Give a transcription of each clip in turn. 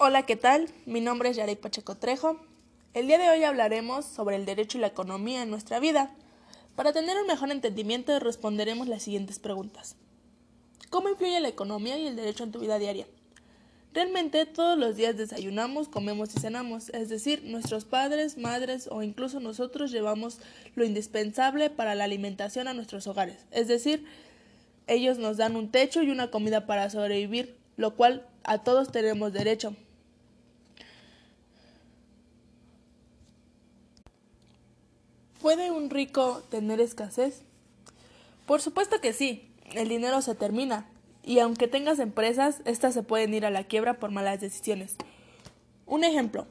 Hola, ¿qué tal? Mi nombre es Yarey Pacheco Trejo. El día de hoy hablaremos sobre el derecho y la economía en nuestra vida. Para tener un mejor entendimiento responderemos las siguientes preguntas. ¿Cómo influye la economía y el derecho en tu vida diaria? Realmente todos los días desayunamos, comemos y cenamos, es decir, nuestros padres, madres o incluso nosotros llevamos lo indispensable para la alimentación a nuestros hogares, es decir, ellos nos dan un techo y una comida para sobrevivir, lo cual a todos tenemos derecho. ¿Puede un rico tener escasez? Por supuesto que sí, el dinero se termina, y aunque tengas empresas, éstas se pueden ir a la quiebra por malas decisiones. Un ejemplo,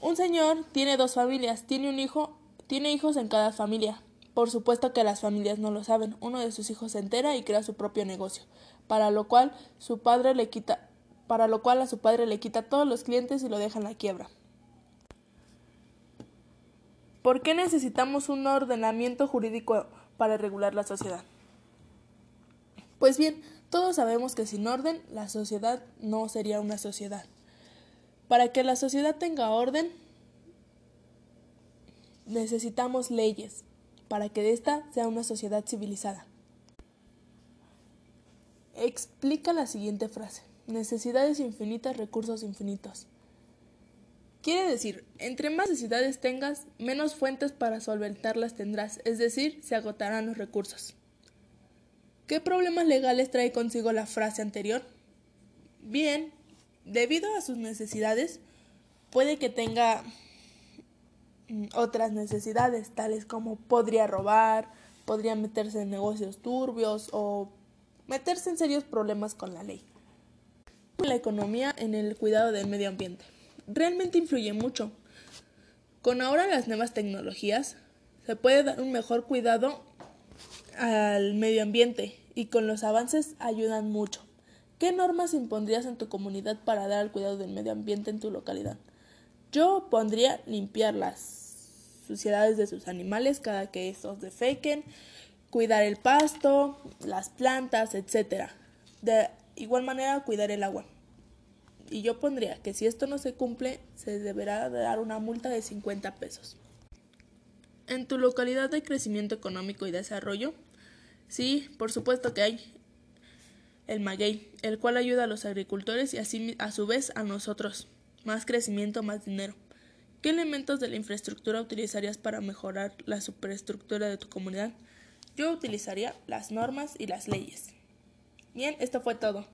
un señor tiene dos familias, tiene un hijo, tiene hijos en cada familia. Por supuesto que las familias no lo saben. Uno de sus hijos se entera y crea su propio negocio, para lo cual su padre le quita para lo cual a su padre le quita todos los clientes y lo deja en la quiebra. ¿Por qué necesitamos un ordenamiento jurídico para regular la sociedad? Pues bien, todos sabemos que sin orden la sociedad no sería una sociedad. Para que la sociedad tenga orden, necesitamos leyes, para que esta sea una sociedad civilizada. Explica la siguiente frase. Necesidades infinitas, recursos infinitos. Quiere decir, entre más necesidades tengas, menos fuentes para solventarlas tendrás, es decir, se agotarán los recursos. ¿Qué problemas legales trae consigo la frase anterior? Bien, debido a sus necesidades, puede que tenga mm, otras necesidades, tales como podría robar, podría meterse en negocios turbios o meterse en serios problemas con la ley la economía en el cuidado del medio ambiente. Realmente influye mucho. Con ahora las nuevas tecnologías se puede dar un mejor cuidado al medio ambiente y con los avances ayudan mucho. ¿Qué normas impondrías en tu comunidad para dar al cuidado del medio ambiente en tu localidad? Yo pondría limpiar las suciedades de sus animales cada que estos defequen, cuidar el pasto, las plantas, etc. De igual manera, cuidar el agua. Y yo pondría que si esto no se cumple, se deberá dar una multa de 50 pesos. ¿En tu localidad hay crecimiento económico y desarrollo? Sí, por supuesto que hay. El maguey, el cual ayuda a los agricultores y así a su vez a nosotros. Más crecimiento, más dinero. ¿Qué elementos de la infraestructura utilizarías para mejorar la superestructura de tu comunidad? Yo utilizaría las normas y las leyes. Bien, esto fue todo.